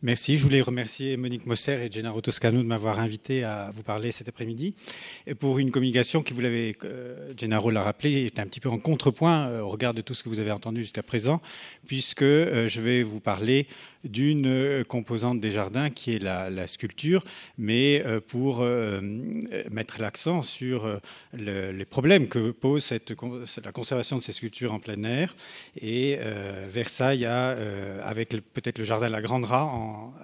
Merci. Je voulais remercier Monique Mosser et Gennaro Toscano de m'avoir invité à vous parler cet après-midi pour une communication qui, vous l'avez, euh, Gennaro l'a rappelé, est un petit peu en contrepoint euh, au regard de tout ce que vous avez entendu jusqu'à présent, puisque euh, je vais vous parler d'une composante des jardins qui est la, sculpture, mais pour mettre l'accent sur les problèmes que pose la conservation de ces sculptures en plein air. Et Versailles avec peut-être le jardin la Grande Rat,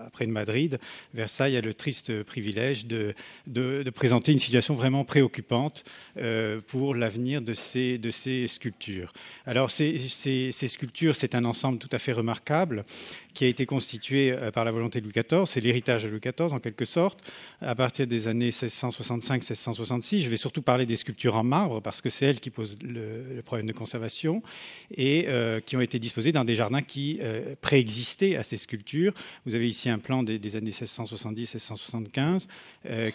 après de Madrid, Versailles a le triste privilège de, présenter une situation vraiment préoccupante euh, pour l'avenir de ces, sculptures. Alors ces sculptures, c'est un ensemble tout à fait remarquable qui a été constitué euh, par la volonté de Louis XIV. C'est l'héritage de Louis XIV, en quelque sorte, à partir des années 1665-1666. Je vais surtout parler des sculptures en marbre, parce que c'est elles qui posent le, problème de conservation, et euh, qui ont été disposées dans des jardins qui euh, préexistaient à ces sculptures. Vous avez ici un plan des, années 1670-1675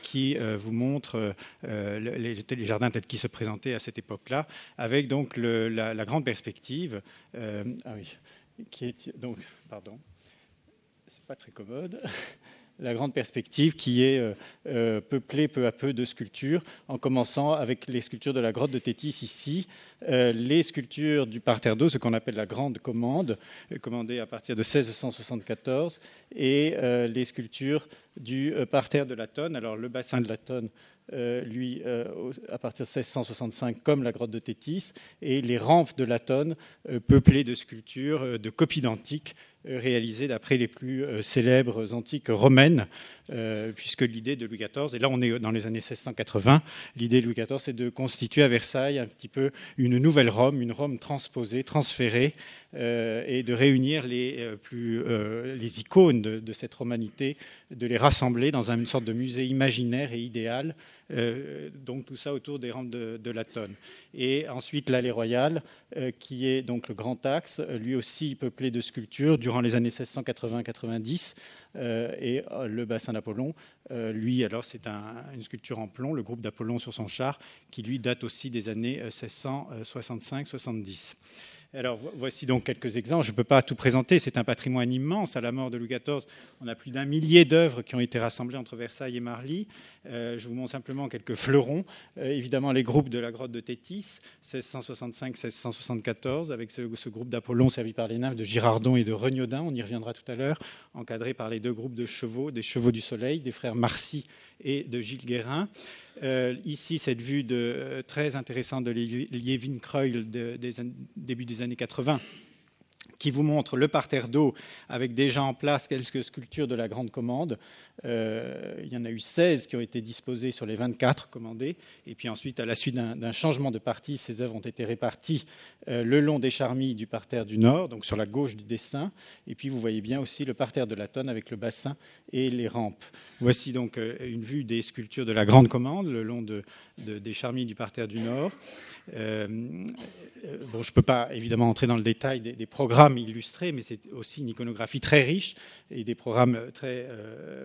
qui vous montre les, jardins tels qu'ils se présentaient à cette époque-là, avec donc la, la, grande perspective. ah oui qui est donc, pardon, c'est pas très commode. La grande perspective qui est euh, euh, peuplée peu à peu de sculptures, en commençant avec les sculptures de la grotte de Tétis ici, euh, les sculptures du parterre d'eau, ce qu'on appelle la grande commande, commandée à partir de 1674, et les sculptures du parterre de la Tonne. Alors le bassin de la Tonne lui, euh, à partir de 1665, comme la grotte de Tétis, et les rampes de Latone, euh, peuplées de sculptures, de copies d'antiques, réalisées d'après les plus célèbres antiques romaines, puisque l'idée de Louis XIV, et là on est dans les années 1680, l'idée de Louis XIV, c'est de constituer à Versailles un petit peu une nouvelle Rome, une Rome transposée, transférée, et de réunir les, plus, les icônes de, de, cette romanité, de les rassembler dans une sorte de musée imaginaire et idéal euh, donc tout ça autour des rampes de, la tonne. Et ensuite l'allée royale, euh, qui est donc le grand axe, lui aussi peuplé de sculptures durant les années 1680-90. Euh, et le bassin d'Apollon, lui, alors c'est une sculpture en plomb, le groupe d'Apollon sur son char, qui lui date aussi des années 1665-70. Alors voici donc quelques exemples. Je ne peux pas tout présenter, c'est un patrimoine immense. À la mort de Louis XIV, on a plus d'un millier d'œuvres qui ont été rassemblées entre Versailles et Marly. Euh, je vous montre simplement quelques fleurons. Euh, évidemment, les groupes de la grotte de Tétis, 1665-1674, avec ce, groupe d'Apollon servi par les nymphes de Girardon et de Regnaudin, on y reviendra tout à l'heure, encadré par les deux groupes de chevaux, des chevaux du soleil, des frères Marcy et de Gilles Guérin. Euh, ici, cette vue de, euh, très intéressante de Liévin-Kreul de, des début des années 80 qui vous montre le parterre d'eau avec déjà en place quelques sculptures de la Grande Commande, euh, il y en a eu 16 qui ont été disposées sur les 24 commandées. Et puis ensuite, à la suite d'un changement de partie, ces œuvres ont été réparties euh, le long des charmilles du parterre du Nord, donc sur la gauche du dessin. Et puis vous voyez bien aussi le parterre de la Tonne avec le bassin et les rampes. Voici donc euh, une vue des sculptures de la Grande Commande le long de, des charmilles du parterre du Nord. bon, je ne peux pas évidemment entrer dans le détail des, programmes illustrés, mais c'est aussi une iconographie très riche et des programmes très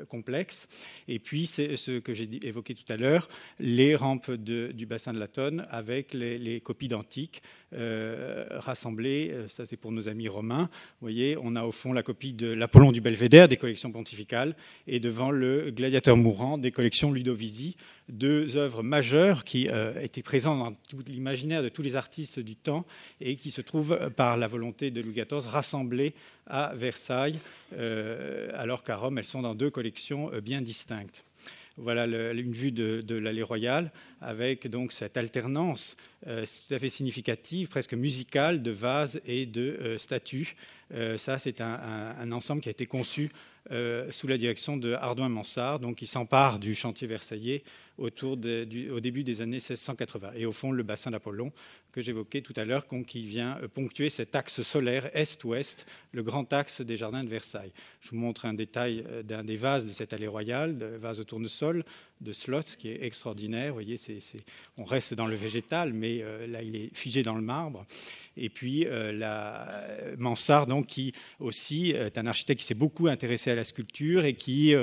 complexes et puis, c'est ce que j'ai évoqué tout à l'heure, les rampes du bassin de la Tonne avec les, copies d'antiques euh, rassemblées. Euh, ça, c'est pour nos amis romains. Vous voyez, on a au fond la copie de l'Apollon du Belvédère des collections pontificales et devant le gladiateur mourant des collections Ludovisi deux œuvres majeures qui euh, étaient présentes dans tout l'imaginaire de tous les artistes du temps et qui se trouvent, euh, par la volonté de Louis XIV, rassemblées à Versailles, euh, alors qu'à Rome, elles sont dans deux collections bien distinctes. Voilà une vue de, l'allée royale avec donc cette alternance tout à fait significative, presque musicale, de vases et de statues. ça, c'est un, ensemble qui a été conçu euh, sous la direction de Ardouin Mansart, donc qui s'empare du chantier versaillais autour du, au début des années 1680. Et au fond, le bassin d'Apollon que j'évoquais tout à l'heure, qui vient euh, ponctuer cet axe solaire est-ouest, le grand axe des jardins de Versailles. Je vous montre un détail euh, d'un des vases de cette allée royale, le vase de tournesol de Slotz, qui est extraordinaire. Vous voyez, on reste dans le végétal, mais là, il est figé dans le marbre. Et puis, la Mansart donc qui aussi est un architecte qui s'est beaucoup intéressé à la sculpture et qui,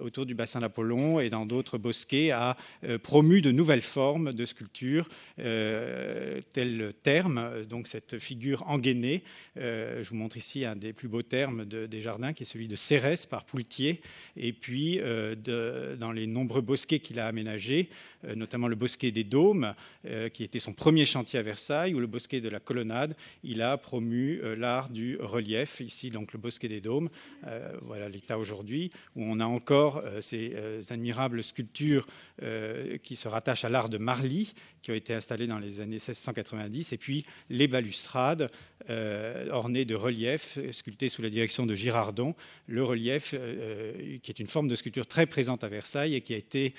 autour du bassin d'Apollon et dans d'autres bosquets, a promu de nouvelles formes de sculpture, tel terme, donc cette figure engainée. je vous montre ici un des plus beaux termes des jardins, qui est celui de Cérès par Poultier, et puis dans les nombreux bosquets qu'il a aménagés, notamment le bosquet des Dômes, qui était son premier chantier à Versailles, ou le bosquet de la Colonnade, il a promu euh, l'art du relief, ici donc le bosquet des Dômes, euh, voilà l'état aujourd'hui, où on a encore euh, ces admirables sculptures qui se rattachent à l'art de Marly, qui ont été installées dans les années 1690, et puis les balustrades ornées de reliefs sculptés sous la direction de Girardon, le relief qui est une forme de sculpture très présente à Versailles et qui a été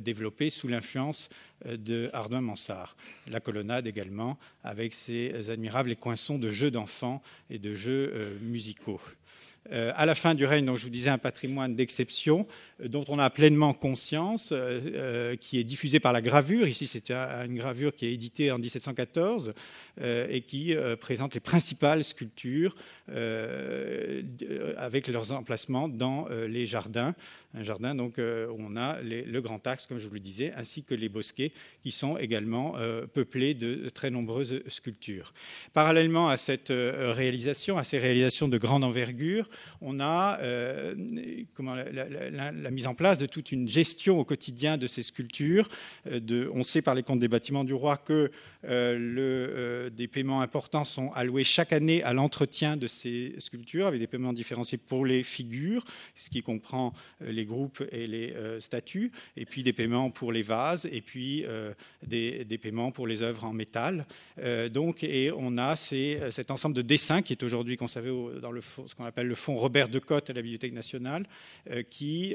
développée sous l'influence de Ardouin Mansart. La colonnade également, avec ses admirables coinçons de jeux d'enfants et de jeux euh, musicaux. Euh, à la fin du règne, donc, je vous disais un patrimoine d'exception euh, dont on a pleinement conscience, qui est diffusé par la gravure. Ici, c'est une gravure qui est éditée en 1714 et qui présente les principales sculptures avec leurs emplacements dans les jardins un jardin donc, euh, où on a le grand axe, comme je vous le disais, ainsi que les bosquets qui sont également euh, peuplés de très nombreuses sculptures. Parallèlement à cette euh, réalisation, à ces réalisations de grande envergure, on a comment, la, mise en place de toute une gestion au quotidien de ces sculptures. De, on sait par les comptes des bâtiments du roi que le, des paiements importants sont alloués chaque année à l'entretien de ces sculptures, avec des paiements différenciés pour les figures, ce qui comprend les groupes et les euh, statues, et puis des paiements pour les vases, et puis euh, des, paiements pour les œuvres en métal. Euh, donc, et on a cet ensemble de dessins qui est aujourd'hui conservé dans le, ce qu'on appelle le fonds Robert de Cotte à la Bibliothèque nationale, qui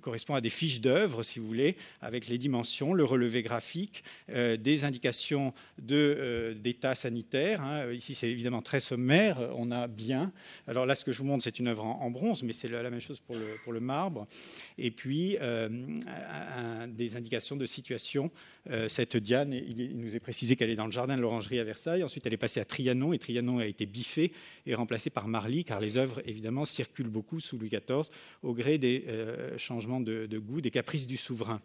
correspond à des fiches d'œuvres, si vous voulez, avec les dimensions, le relevé graphique, des indications d'état sanitaire. Hein. Ici, c'est évidemment très sommaire. On a bien. Alors là, ce que je vous montre, c'est une œuvre en bronze, mais c'est la même chose pour le, marbre. Et puis, euh, des indications de situation. Euh, cette Diane, il, nous est précisé qu'elle est dans le jardin de l'Orangerie à Versailles. Ensuite, elle est passée à Trianon, et Trianon a été biffé et remplacé par Marly, car les œuvres, évidemment, circulent beaucoup sous Louis XIV au gré des euh, changements de, goût, des caprices du souverain.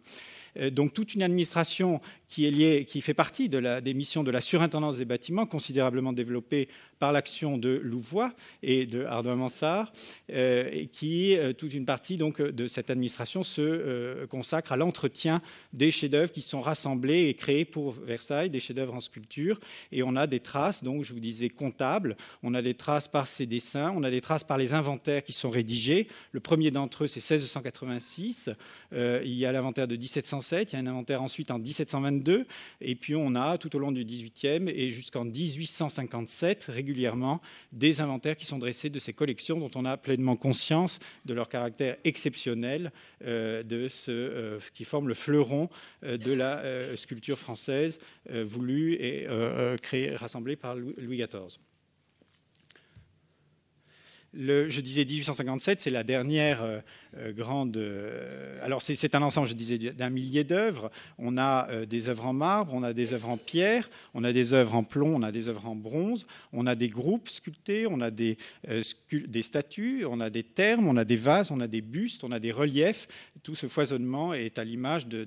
Donc toute une administration qui est liée, qui fait partie des missions de la surintendance des bâtiments, considérablement développée par l'action de Louvois et de Ardouin Mansart, euh, qui, euh, toute une partie donc, de cette administration se euh, consacre à l'entretien des chefs-d'œuvre qui sont rassemblés et créés pour Versailles, des chefs-d'œuvre en sculpture. Et on a des traces, donc je vous disais comptables, on a des traces par ces dessins, on a des traces par les inventaires qui sont rédigés. Le premier d'entre eux, c'est 1686. il y a l'inventaire de 1707, il y a un inventaire ensuite en 1722, et puis on a tout au long du 18e et jusqu'en 1857 régulièrement des inventaires qui sont dressés de ces collections dont on a pleinement conscience de leur caractère exceptionnel, euh, de ce euh, qui forme le fleuron euh, de la sculpture française voulue et rassemblée par Louis XIV je disais 1857, c'est la dernière grande. Euh, alors, c'est un ensemble, je disais, d'un millier d'œuvres. On a des œuvres en marbre, on a des œuvres en pierre, on a des œuvres en plomb, on a des œuvres en bronze, on a des groupes sculptés, on a des, statues, on a des termes, on a des vases, on a des bustes, on a des reliefs. Tout ce foisonnement est à l'image de,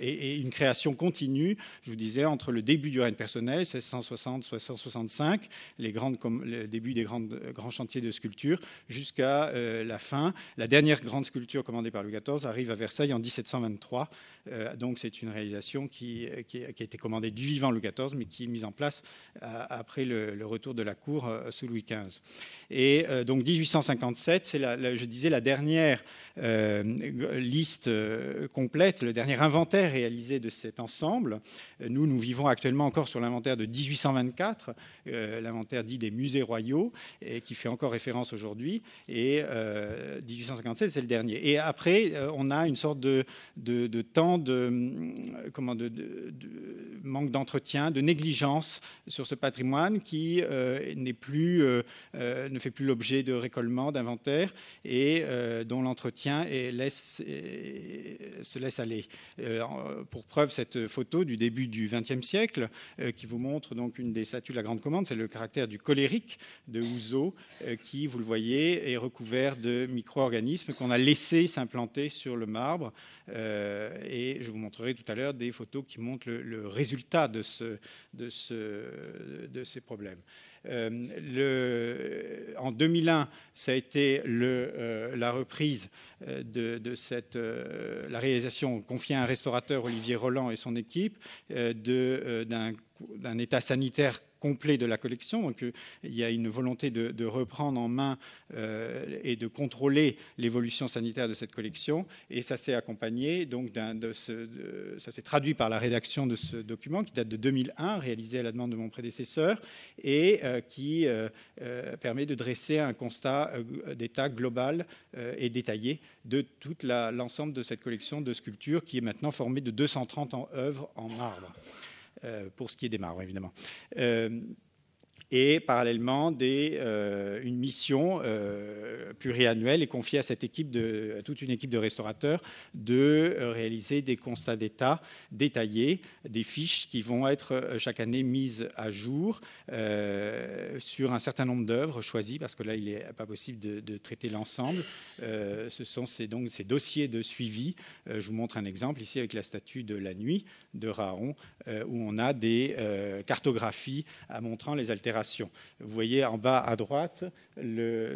et, une création continue, je vous disais, entre le début du règne personnel, 1660-1665, les grandes, le début des grandes, grands chantiers de sculpture jusqu'à euh, la fin. La dernière grande sculpture commandée par Louis XIV arrive à Versailles en 1723. Euh, donc c'est une réalisation qui, a été commandée du vivant Louis XIV, mais qui est mise en place euh, après le, retour de la cour sous Louis XV. Et donc 1857, c'est, je disais, la dernière liste complète, le dernier inventaire réalisé de cet ensemble. Nous, nous vivons actuellement encore sur l'inventaire de 1824, l'inventaire dit des musées royaux, et qui fait encore référence aujourd'hui, et 1857, euh, c'est dernier. Et après, euh, on a une sorte de, temps de, euh, de, manque d'entretien, de négligence sur ce patrimoine qui n'est plus, ne fait plus l'objet de récollement, d'inventaire, et dont l'entretien se laisse aller. pour preuve, cette photo du début du XXe siècle, qui vous montre donc une des statues de la Grande Commande, c'est le caractère du colérique de Houzeau, qui, vous le voyez, est recouvert de micro-organismes qu'on a laissés s'implanter sur le marbre. et je vous montrerai tout à l'heure des photos qui montrent le, résultat de, ce, de, ce, de ces problèmes. Euh, en 2001, ça a été euh, la reprise euh, de, de cette, la réalisation confiée à un restaurateur, Olivier Roland et son équipe, d'un état sanitaire complet de la collection. Donc, euh, il y a une volonté de, reprendre en main euh, et de contrôler l'évolution sanitaire de cette collection. Et ça s'est accompagné, donc, de ça s'est traduit par la rédaction de ce document qui date de 2001, réalisé à la demande de mon prédécesseur, et euh, qui permet de dresser un constat d'état global et détaillé de tout l'ensemble de cette collection de sculptures qui est maintenant formée de 230 œuvres en marbre. Euh, pour ce qui est des marbres, évidemment. Euh, et parallèlement, euh, une mission euh, pluriannuelle est confiée à cette équipe à toute une équipe de restaurateurs de euh, réaliser des constats d'état détaillés, des fiches qui vont être chaque année mises à jour sur un certain nombre d'œuvres choisies, parce que là, il n'est pas possible de, traiter l'ensemble. ce sont ces, donc ces dossiers de suivi. je vous montre un exemple ici avec la statue de la nuit de Raon, où on a des cartographies montrant les altérations vous voyez en bas à droite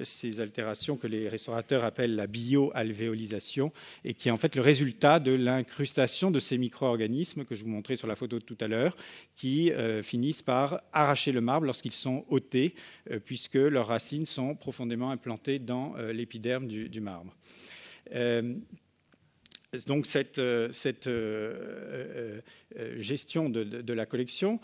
ces altérations que les restaurateurs appellent la bioalvéolisation et qui est en fait le résultat de l'incrustation de ces micro-organismes que je vous montrais sur la photo tout à l'heure, qui euh, finissent par arracher le marbre lorsqu'ils sont ôtés, euh, puisque leurs racines sont profondément implantées dans euh, l'épiderme du, marbre donc cette, euh, euh, euh, gestion de, la collection,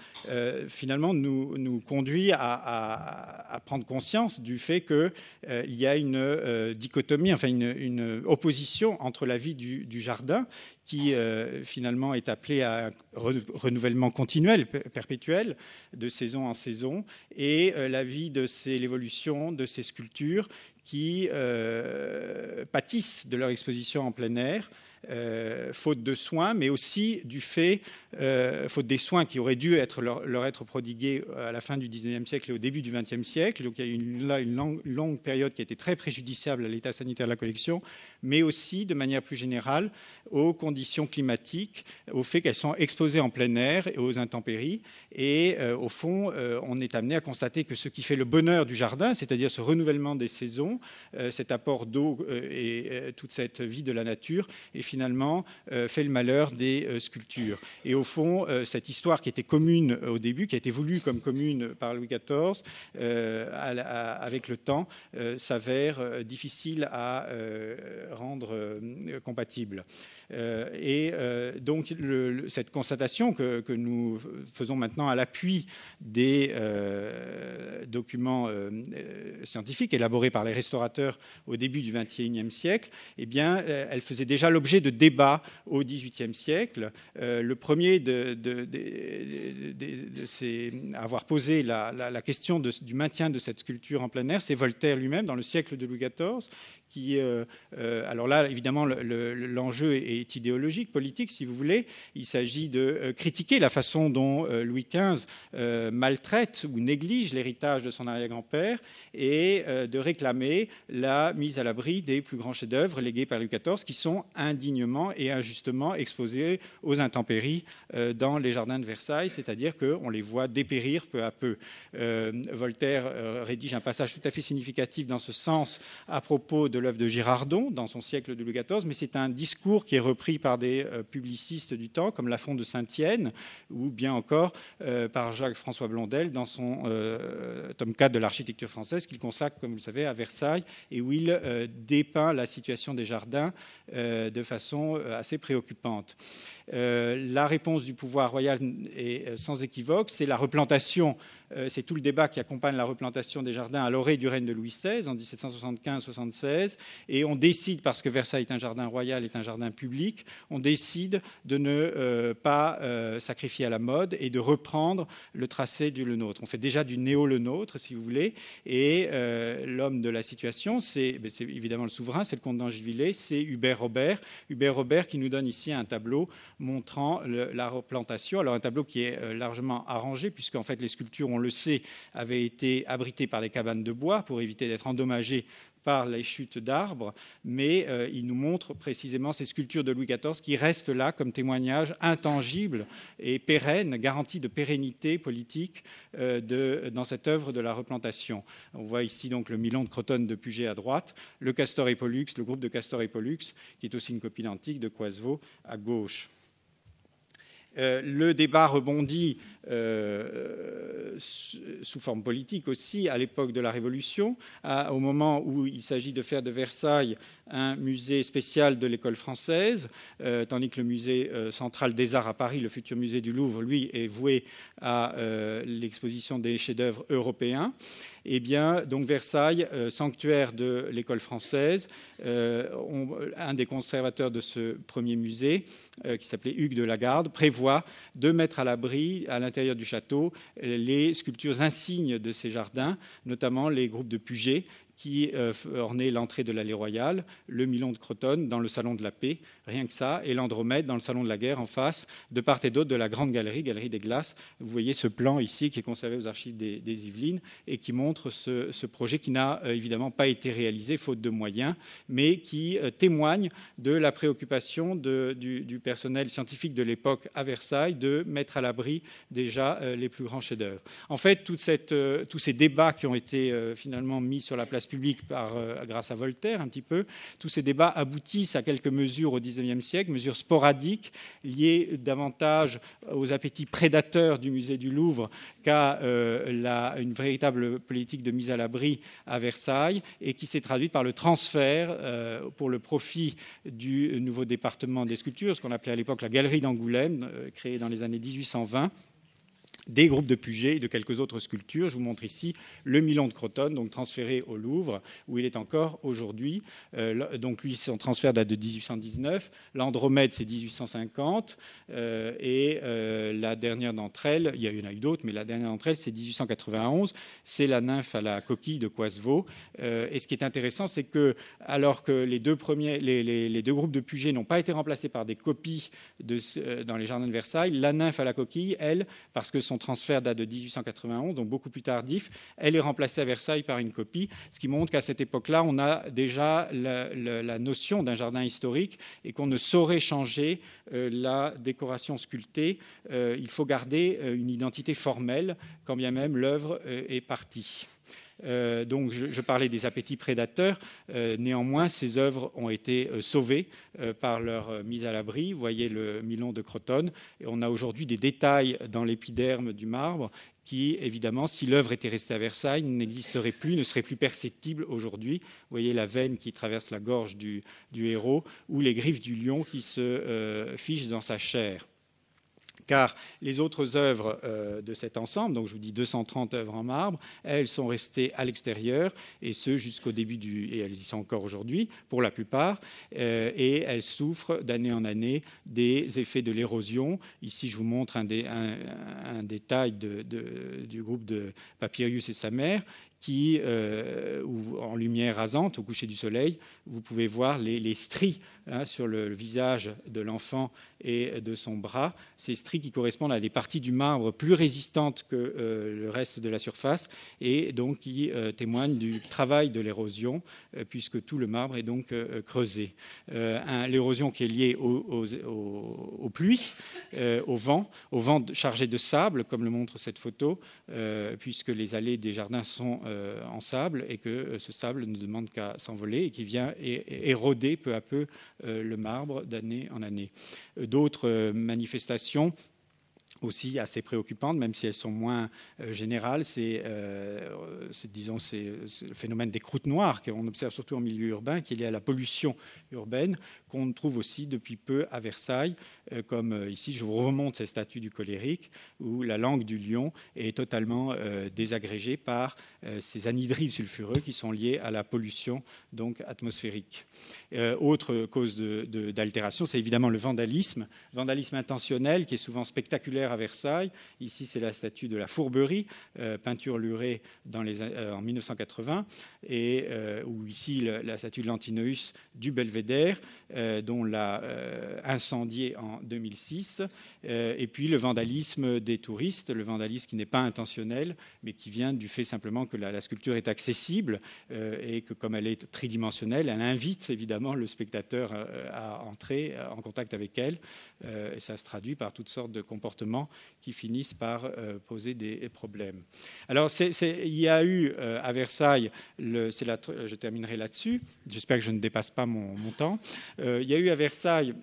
finalement, nous, conduit à, prendre conscience du fait qu'il y a une dichotomie, enfin une, opposition entre la vie du, jardin, qui finalement est appelée à un renouvellement continuel, perpétuel, de saison en saison, et la vie de l'évolution de ces sculptures qui pâtissent de leur exposition en plein air, euh, faute de soins, mais aussi du fait, euh, faute des soins qui auraient dû être leur, être prodigués à la fin du XIXe siècle et au début du XXe siècle. Donc il y a eu là une longue, longue, période qui a été très préjudiciable à l'état sanitaire de la collection, mais aussi de manière plus générale aux conditions climatiques, au fait qu'elles sont exposées en plein air et aux intempéries. Et euh, au fond, on est amené à constater que ce qui fait le bonheur du jardin, c'est-à-dire ce renouvellement des saisons, cet apport d'eau et toute cette vie de la nature, est finalement euh, fait le malheur des euh, sculptures. Et au fond, euh, cette histoire qui était commune au début, qui a été voulue comme commune par Louis XIV, avec le temps, s'avère difficile à rendre compatible. et donc, cette constatation que, que, nous faisons maintenant à l'appui des documents scientifiques élaborés par les restaurateurs au début du XXIe siècle, eh bien, elle faisait déjà l'objet de débats au XVIIIe siècle. Euh, le premier de, de, avoir posé la, question du maintien de cette sculpture en plein air, c'est Voltaire lui-même dans le siècle de Louis XIV, euh, euh, alors là, évidemment, l'enjeu est idéologique, politique, si vous voulez. Il s'agit de critiquer la façon dont Louis XV maltraite ou néglige l'héritage de son arrière-grand-père et de réclamer la mise à l'abri des plus grands chefs-d'œuvre légués par Louis XIV, qui sont indignement et injustement exposés aux intempéries dans les jardins de Versailles, c'est-à-dire qu'on les voit dépérir peu à peu. Voltaire rédige un passage tout à fait significatif dans ce sens à propos de de l'œuvre de Girardon dans son siècle de Louis XIV, mais c'est un discours qui est repris par des euh, publicistes du temps, comme Lafont de Saint-Yenne, ou bien encore euh, par Jacques-François Blondel dans son euh, tome 4 de l'architecture française, qu'il consacre, comme vous le savez, à Versailles, et où il dépeint la situation des jardins de façon assez préoccupante. la réponse du pouvoir royal est sans équivoque, c'est la replantation c'est tout le débat qui accompagne la replantation des jardins à l'orée du règne de Louis XVI en 1775-76. Et on décide, parce que Versailles est un jardin royal, est un jardin public, on décide de ne pas sacrifier à la mode et de reprendre le tracé du Le Nôtre. On fait déjà du néo-Le Nôtre, si vous voulez, et l'homme de la situation, c'est évidemment le souverain, c'est le comte d'Angivillers, c'est Hubert Robert. Hubert Robert qui nous donne ici un tableau montrant la replantation. Alors un tableau qui est euh, largement arrangé, puisqu'en fait les sculptures, on le sait, avaient été abritées par des cabanes de bois pour éviter d'être endommagées par les chutes d'arbres, mais euh, il nous montre précisément ces sculptures de Louis XIV qui restent là comme témoignage intangible et pérenne, garantie de pérennité politique euh, dans cette œuvre de la replantation. On voit ici donc le Milan de Crotonne de Puget à droite, le Castor et Pollux, le groupe de Castor et Pollux, qui est aussi une copie antique de Coisevaux à gauche. Euh, le débat rebondit euh, sous forme politique aussi à l'époque de la Révolution, au moment où il s'agit de faire de Versailles un musée spécial de l'école française, euh, tandis que le musée central des arts à Paris, le futur musée du Louvre, lui, est voué à l'exposition des chefs-d'œuvre européens. Eh bien, donc Versailles, sanctuaire de l'école française, un des conservateurs de ce premier musée, qui s'appelait Hugues de Lagarde, prévoit de mettre à l'abri, à l'intérieur du château, les sculptures insignes de ces jardins, notamment les groupes de Puget, qui euh, ornait l'entrée de l'allée royale, le Milon de Crotonne dans le salon de la paix, rien que ça, et l'Andromède dans le salon de la guerre en face, de part et d'autre de la grande galerie, galerie des glaces. Vous voyez ce plan ici qui est conservé aux archives des, Yvelines et qui montre ce, projet qui n'a euh, évidemment pas été réalisé faute de moyens, mais qui euh, témoigne de la préoccupation du, personnel scientifique de l'époque à Versailles de mettre à l'abri déjà les plus grands chefs-d'œuvre. En fait, toute tous ces débats qui ont été finalement mis sur la place public par, euh, grâce à Voltaire un petit peu. Tous ces débats aboutissent à quelques mesures au XIXe siècle, mesures sporadiques liées davantage aux appétits prédateurs du musée du Louvre qu'à euh, une véritable politique de mise à l'abri à Versailles et qui s'est traduite par le transfert euh, pour le profit du nouveau département des sculptures, ce qu'on appelait à l'époque la Galerie d'Angoulême, créée dans les années 1820 des groupes de Puget et de quelques autres sculptures. Je vous montre ici le Milan de Crotonne, donc transféré au Louvre, où il est encore aujourd'hui. Euh, donc lui, son transfert date de 1819. L'Andromède, c'est 1850. Euh, et euh, la dernière d'entre elles, il y en a eu d'autres, mais la dernière d'entre elles, c'est 1891. C'est la nymphe à la coquille de Coisevaux. et ce qui est intéressant, c'est que alors que les deux, premiers, les, deux groupes de Puget n'ont pas été remplacés par des copies dans les jardins de Versailles, la nymphe à la coquille, elle, parce que son transfert date de 1891, donc beaucoup plus tardif. Elle est remplacée à Versailles par une copie, ce qui montre qu'à cette époque-là, on a déjà la, notion d'un jardin historique et qu'on ne saurait changer euh, la décoration sculptée. Euh, il faut garder euh, une identité formelle, quand bien même l'œuvre est partie. Euh, donc je, parlais des appétits prédateurs. Euh, néanmoins, ces œuvres ont été euh, sauvées par leur mise à l'abri. Vous voyez le Milon de Crotonne. Et on a aujourd'hui des détails dans l'épiderme du marbre qui, évidemment, si l'œuvre était restée à Versailles, n'existerait plus, ne serait plus perceptible aujourd'hui. Vous voyez la veine qui traverse la gorge du héros ou les griffes du lion qui se fichent dans sa chair car les autres œuvres euh, de cet ensemble, donc je vous dis 230 œuvres en marbre, elles sont restées à l'extérieur, et ce jusqu'au début du... et elles y sont encore aujourd'hui, pour la plupart, euh, et elles souffrent d'année en année des effets de l'érosion. Ici, je vous montre un, détail du groupe de Papyrus et sa mère, qui, euh, en lumière rasante, au coucher du soleil, vous pouvez voir les, stries hein, sur le, visage de l'enfant et de son bras, ces stries qui correspondent à des parties du marbre plus résistantes que euh, le reste de la surface et donc qui euh, témoignent du travail de l'érosion, puisque tout le marbre est donc creusé. L'érosion qui est liée aux, pluies, au vent, au vent chargé de sable, comme le montre cette photo, puisque les allées des jardins sont euh, en sable et que euh, ce sable ne demande qu'à s'envoler et qui vient éroder peu à peu euh, le marbre d'année en année. D'autres manifestations aussi assez préoccupantes, même si elles sont moins générales. C'est, disons, c'est, le phénomène des croûtes noires qu'on observe surtout en milieu urbain, qui est lié à la pollution urbaine, qu'on trouve aussi depuis peu à Versailles, euh, comme euh, ici, je vous remonte ces statues du colérique, où la langue du lion est totalement euh, désagrégée par ces anhydrides sulfureux qui sont liés à la pollution donc, atmosphérique. autre cause d'altération, c'est évidemment le vandalisme, vandalisme intentionnel qui est souvent spectaculaire à Versailles. Ici, c'est la statue de la Fourberie, peinture lurée en 1980, et ou ici la, statue de l'Antinoïs du Belvédère, dont l'a incendié en 2006. Euh, et puis le vandalisme des touristes, le vandalisme qui n'est pas intentionnel, mais qui vient du fait simplement que la, sculpture est accessible euh, et que comme elle est tridimensionnelle, elle invite évidemment le spectateur euh, à entrer en contact avec elle. et ça se traduit par toutes sortes de comportements qui finissent par poser des problèmes. Alors il y a eu à Versailles, je terminerai là-dessus, j'espère que je ne dépasse pas mon temps, il y a eu à Versailles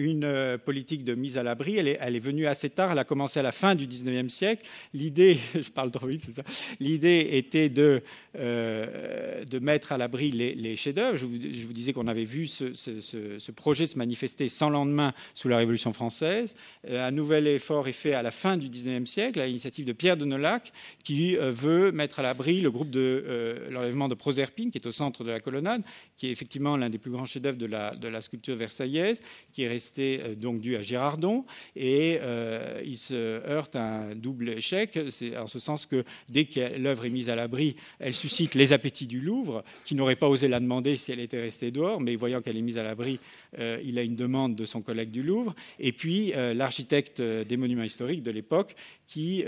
une euh, politique de mise à l'abri. Elle est, venue assez tard, elle a commencé à la fin du 19e siècle. L'idée, je parle trop vite, c'est ça. L'idée était de, euh, mettre à l'abri les, chefs-d'œuvre. Je, vous disais qu'on avait vu ce, projet se manifester sans lendemain sous la Révolution française. Euh, un nouvel effort est fait à la fin du 19e siècle à l'initiative de Pierre de Nolac, qui veut mettre à l'abri le groupe de l'enlèvement de Proserpine, qui est au centre de la colonnade, qui est effectivement l'un des plus grands chefs-d'œuvre de la, de la sculpture versaillaise, qui est resté euh, donc dû à Girardon, et euh, il se heurte à un double échec, c'est en ce sens que dès que l'œuvre est mise à l'abri, elle suscite les appétits du Louvre, qui n'aurait pas osé la demander si elle était restée dehors, mais voyant qu'elle est mise à l'abri, euh, il a une demande de son collègue du Louvre, et puis l'architecte des monuments historiques de l'époque, qui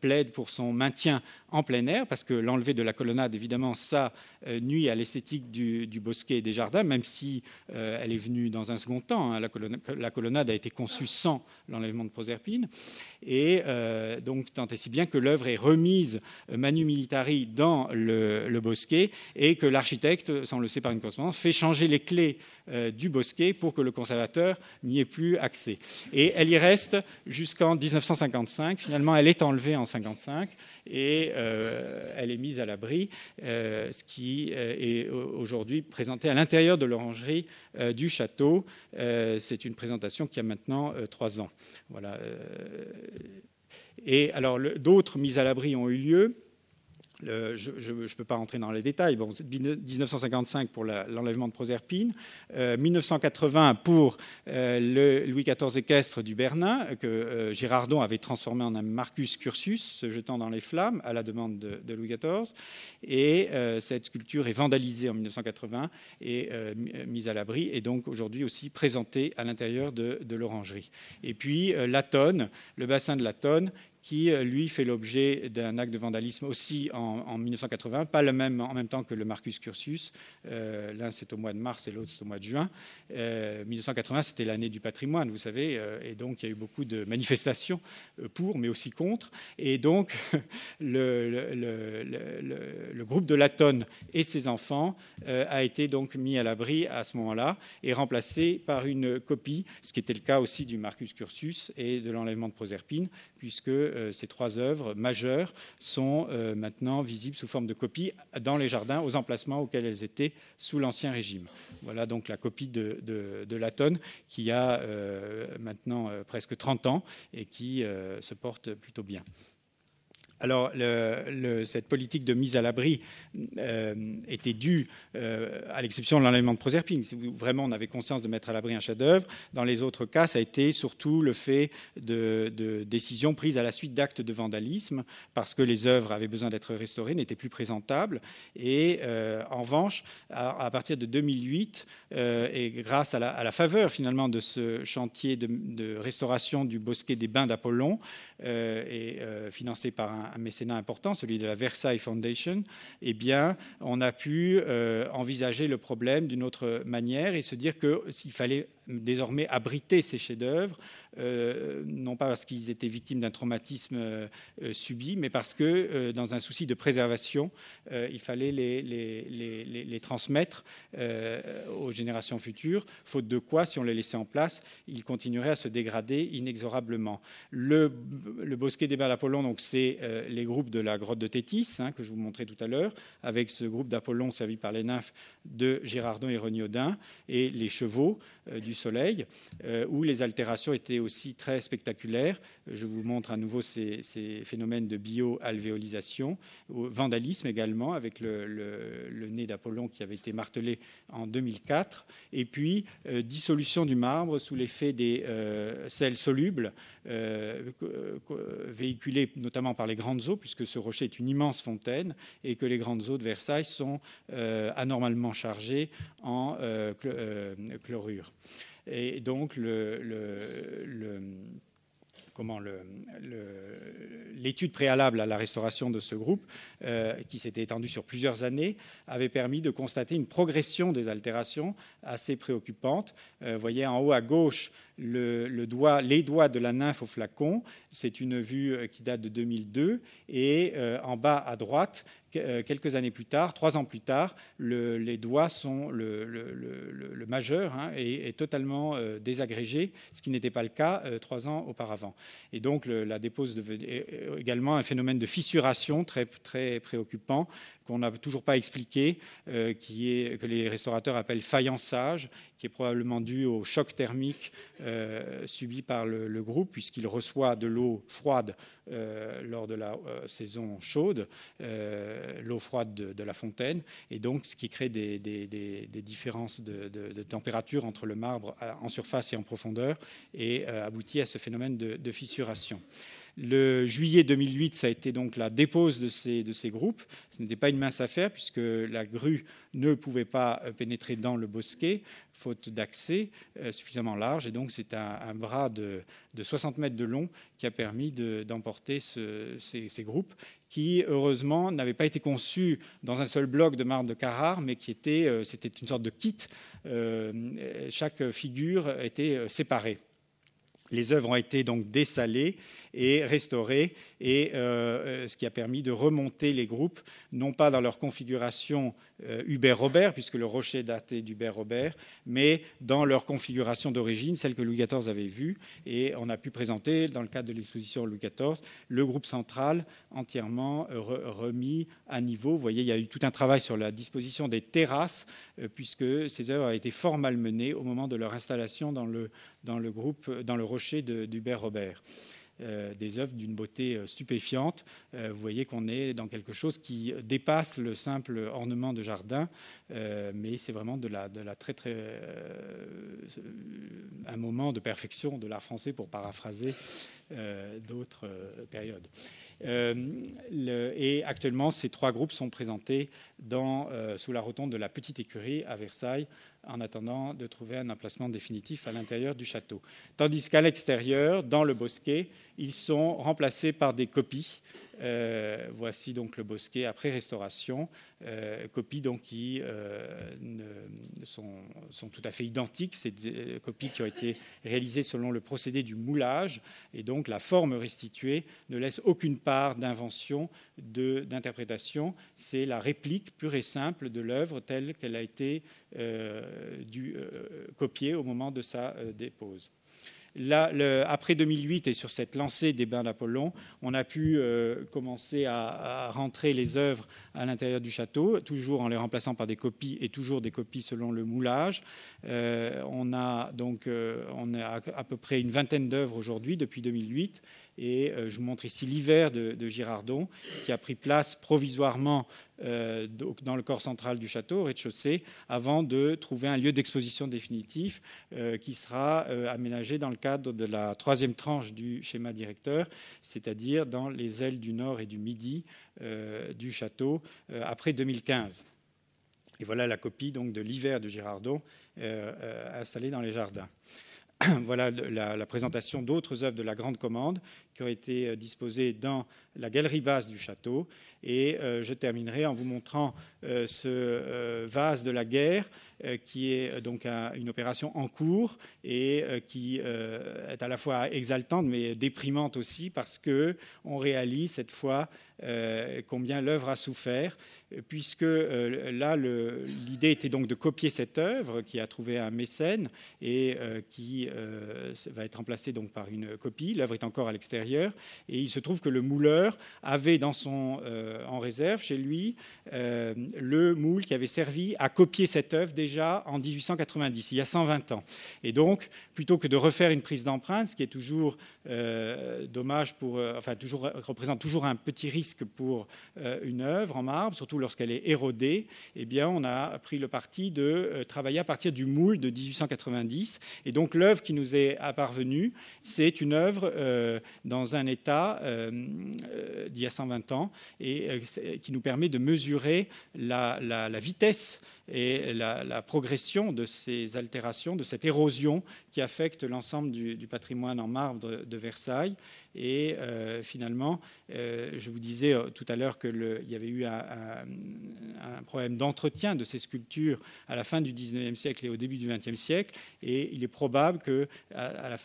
plaide pour son maintien en plein air, parce que l'enlever de la colonnade, évidemment, ça nuit à l'esthétique du, bosquet et des jardins, même si elle est venue dans un second temps Hein. La, colonnade, a été conçue sans l'enlèvement de Proserpine. Et euh, donc, tant et si bien que l'œuvre est remise euh, manu militari dans le, bosquet et que l'architecte, sans le sait par une correspondance, fait changer les clés euh, du bosquet pour que le conservateur n'y ait plus accès. Et elle y reste jusqu'en 1955. Finalement, elle est enlevée en 1955 et euh, elle est mise à l'abri, euh, ce qui euh, est aujourd'hui présenté à l'intérieur de l'orangerie du château. C'est une présentation qui a maintenant trois ans. Voilà. Et alors, d'autres mises à l'abri ont eu lieu je ne peux pas rentrer dans les détails. Bon, 1955 pour l'enlèvement de Proserpine, 1980 euh, pour euh, le Louis XIV équestre du Bernin, que euh, Girardon avait transformé en un Marcus Cursus, se jetant dans les flammes à la demande de, Louis XIV. Et cette sculpture est vandalisée en 1980 et mise à l'abri, et donc aujourd'hui aussi présentée à l'intérieur de, de l'orangerie. Et puis la tonne, le bassin de la tonne, qui, euh, lui, fait l'objet d'un acte de vandalisme aussi en, 1980, pas le même en même temps que le Marcus Cursus. Euh, l'un, c'est au mois de mars et l'autre, c'est au mois de juin. 1980, euh, c'était l'année du patrimoine, vous savez, et donc il y a eu beaucoup de manifestations pour, mais aussi contre. Et donc, le, groupe de Latone et ses enfants a été donc mis à l'abri à ce moment-là et remplacé par une copie, ce qui était le cas aussi du Marcus Cursus et de l'enlèvement de Proserpine, puisque euh, ces trois œuvres majeures sont euh, maintenant visibles sous forme de copie dans les jardins aux emplacements auxquels elles étaient sous l'Ancien Régime. Voilà donc la copie de, de, de Latone qui a euh, maintenant presque 30 ans et qui se porte plutôt bien. Alors, cette politique de mise à l'abri euh, était due, euh, à l'exception de l'enlèvement de Proserpine, si vraiment on avait conscience de mettre à l'abri un chef-d'œuvre. Dans les autres cas, ça a été surtout le fait de, décisions prises à la suite d'actes de vandalisme, parce que les œuvres avaient besoin d'être restaurées, n'étaient plus présentables. Et euh, en revanche, à, partir de 2008, et grâce à la, faveur finalement de ce chantier de, de restauration du bosquet des Bains d'Apollon, et financé par un mécénat important, celui de la Versailles Foundation, eh bien, on a pu euh, envisager le problème d'une autre manière et se dire qu'il fallait désormais abriter ces chefs-d'œuvre non pas parce qu'ils étaient victimes d'un traumatisme subi, mais parce que, dans un souci de préservation, il fallait les, les, les transmettre aux générations futures, faute de quoi, si on les laissait en place, ils continueraient à se dégrader inexorablement. Le, le bosquet des Apollon, donc c'est les groupes de la grotte de Tétis, hein, que je vous montrais tout à l'heure, avec ce groupe d'Apollon servi par les nymphes de Girardon et Regnaudin, et les chevaux euh, du Soleil, euh, où les altérations étaient aussi très spectaculaires. Je vous montre à nouveau ces, phénomènes de bio-alvéolisation, vandalisme également, avec le, nez d'Apollon qui avait été martelé en 2004, et puis euh, dissolution du marbre sous l'effet des sels solubles, véhiculés notamment par les grandes eaux, puisque ce rocher est une immense fontaine, et que les grandes eaux de Versailles sont anormalement chargées en chlorure. Et donc, l'étude préalable à la restauration de ce groupe, euh, qui s'était étendue sur plusieurs années, avait permis de constater une progression des altérations assez préoccupante. Euh, voyez en haut à gauche les doigts de la nymphe au flacon. C'est une vue euh, qui date de 2002. Et en bas à droite, euh, quelques années plus tard, trois ans plus tard, les doigts sont le, majeur hein, et totalement euh, désagrégé, ce qui n'était pas le cas euh, trois ans auparavant. Et donc la dépose également un phénomène de fissuration très, très préoccupant qu'on n'a toujours pas expliqué, euh, que les restaurateurs appellent faïençage, qui est probablement dû au choc thermique euh, subi par le, groupe, puisqu'il reçoit de l'eau froide euh, lors de la saison chaude, l'eau froide de, la fontaine, et donc ce qui crée des, différences de, température entre le marbre en surface et en profondeur, et aboutit à ce phénomène de fissuration. Le juillet 2008, ça a été donc la dépose de ces, groupes. Ce n'était pas une mince affaire puisque la grue ne pouvait pas euh, pénétrer dans le bosquet, faute d'accès euh, suffisamment large. Et donc c'est un, bras de, 60 mètres de long qui a permis d'emporter ces, groupes qui, heureusement, n'avaient pas été conçus dans un seul bloc de marbre de Carrare, mais qui était, euh, c'était une sorte de kit. chaque figure était séparée. Les œuvres ont été donc dessalées et restaurées, et euh, ce qui a permis de remonter les groupes, non pas dans leur configuration euh, Hubert-Robert, puisque le rocher datait d'Hubert-Robert, mais dans leur configuration d'origine, celle que Louis XIV avait vue, et on a pu présenter, dans le cadre de l'exposition Louis XIV, le groupe central entièrement euh, remis à niveau. Vous voyez, il y a eu tout un travail sur la disposition des terrasses, puisque ces œuvres ont été fort malmenées au moment de leur installation dans le, dans le groupe, dans le rocher d'Hubert Robert. Euh, des œuvres d'une beauté euh, stupéfiante. Euh, vous voyez qu'on est dans quelque chose qui dépasse le simple ornement de jardin, mais c'est vraiment de la, de très très un moment de perfection de l'art français pour paraphraser d'autres périodes. et actuellement, ces trois groupes sont présentés dans, sous la rotonde de la Petite Écurie à Versailles en attendant de trouver un emplacement définitif à l'intérieur du château. Tandis qu'à l'extérieur, dans le bosquet, ils sont remplacés par des copies. Euh, voici donc le bosquet après restauration, euh, copies donc qui euh, sont, sont, tout à fait identiques, ces copies qui ont été réalisées selon le procédé du moulage, et donc la forme restituée ne laisse aucune part d'invention, d'interprétation. C'est la réplique pure et simple de l'œuvre telle qu'elle a été copiée au moment de sa dépose après 2008 et sur cette lancée des bains d'Apollon, on a pu euh, commencer à, rentrer les œuvres à l'intérieur du château, toujours en les remplaçant par des copies et toujours des copies selon le moulage. Euh, on a donc euh, on a à peu près une vingtaine d'œuvres aujourd'hui depuis 2008 et je vous montre ici l'hiver de, Girardon qui a pris place provisoirement euh, dans le corps central du château, au rez-de-chaussée, avant de trouver un lieu d'exposition définitif euh, qui sera euh, aménagé dans le cadre de la troisième tranche du schéma directeur, c'est-à-dire dans les ailes du nord et du midi du château après 2015. Et voilà la copie donc de l'hiver de Girardon installée dans les jardins. voilà la, présentation d'autres œuvres de la Grande Commande qui ont été disposées dans la galerie basse du château. Et je terminerai en vous montrant ce vase de la guerre qui est donc une opération en cours et qui est à la fois exaltante mais déprimante aussi parce que on réalise cette fois euh, combien l'œuvre a souffert, puisque euh, là, l'idée était donc de copier cette œuvre qui a trouvé un mécène et euh, qui va être remplacée donc par une copie. L'œuvre est encore à l'extérieur et il se trouve que le mouleur avait dans son, en réserve chez lui le moule qui avait servi à copier cette œuvre déjà en 1890, il y a 120 ans. Et donc, plutôt que de refaire une prise d'empreinte, ce qui est toujours dommage pour, enfin, toujours, représente toujours un petit risque pour euh, une œuvre en marbre, surtout lorsqu'elle est érodée, eh bien, on a pris le parti de euh, travailler à partir du moule de 1890. Et donc l'œuvre qui nous est apparvenue, c'est une œuvre euh, dans un état d'il y a 120 ans et qui nous permet de mesurer la, vitesse et la, progression de ces altérations, de cette érosion qui affecte l'ensemble du, patrimoine en marbre de Versailles. Et euh, finalement, euh, je vous disais euh, tout à l'heure qu'il y avait eu un, problème d'entretien de ces sculptures à la fin du 19e siècle et au début du 20e siècle. Et il est probable que à,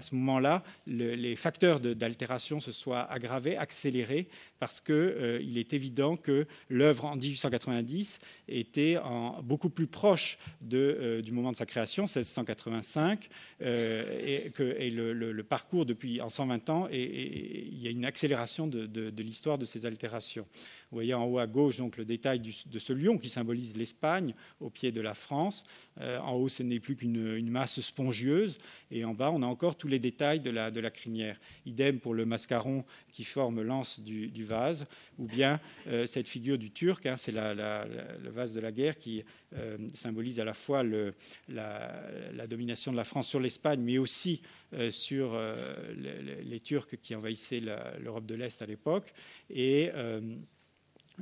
ce moment-là, les facteurs d'altération se soient aggravés, accélérés, parce qu'il est évident que l'œuvre en 1890 était beaucoup plus proche du moment de sa création, 1685, et que le, parcours depuis en 120 ans et, il y a une accélération de, l'histoire de ces altérations. Vous voyez en haut à gauche donc le détail de ce lion qui symbolise l'Espagne au pied de la France. Euh, en haut, ce n'est plus qu'une masse spongieuse, et en bas, on a encore tous les détails de la, crinière. Idem pour le mascaron qui forme l'anse du, vase, ou bien euh, cette figure du Turc, hein, c'est le vase de la guerre qui euh, symbolise à la fois la, domination de la France sur l'Espagne, mais aussi sur les, les, Turcs qui envahissaient l'Europe de l'Est à l'époque. Et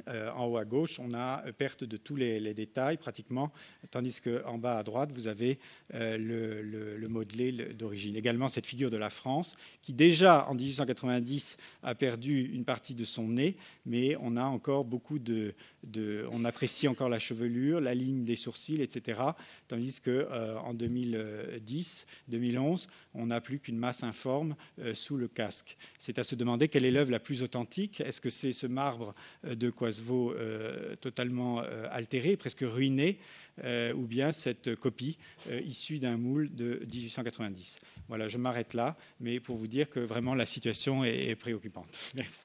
euh, en haut à gauche, on a perte de tous les, détails pratiquement, tandis qu'en bas à droite, vous avez euh, le, modelé d'origine. Également cette figure de la France, qui déjà en 1890 a perdu une partie de son nez, mais on a encore beaucoup de, on apprécie encore la chevelure, la ligne des sourcils, etc. Tandis qu'en euh, 2010, 2011, on n'a plus qu'une masse informe sous le casque. C'est à se demander quelle est l'œuvre la plus authentique. Est-ce que c'est ce marbre de quoi Coisevaux euh, totalement euh, altéré, presque ruiné, euh, ou bien cette copie issue d'un moule de 1890. Voilà, je m'arrête là, mais pour vous dire que vraiment la situation est préoccupante. Merci.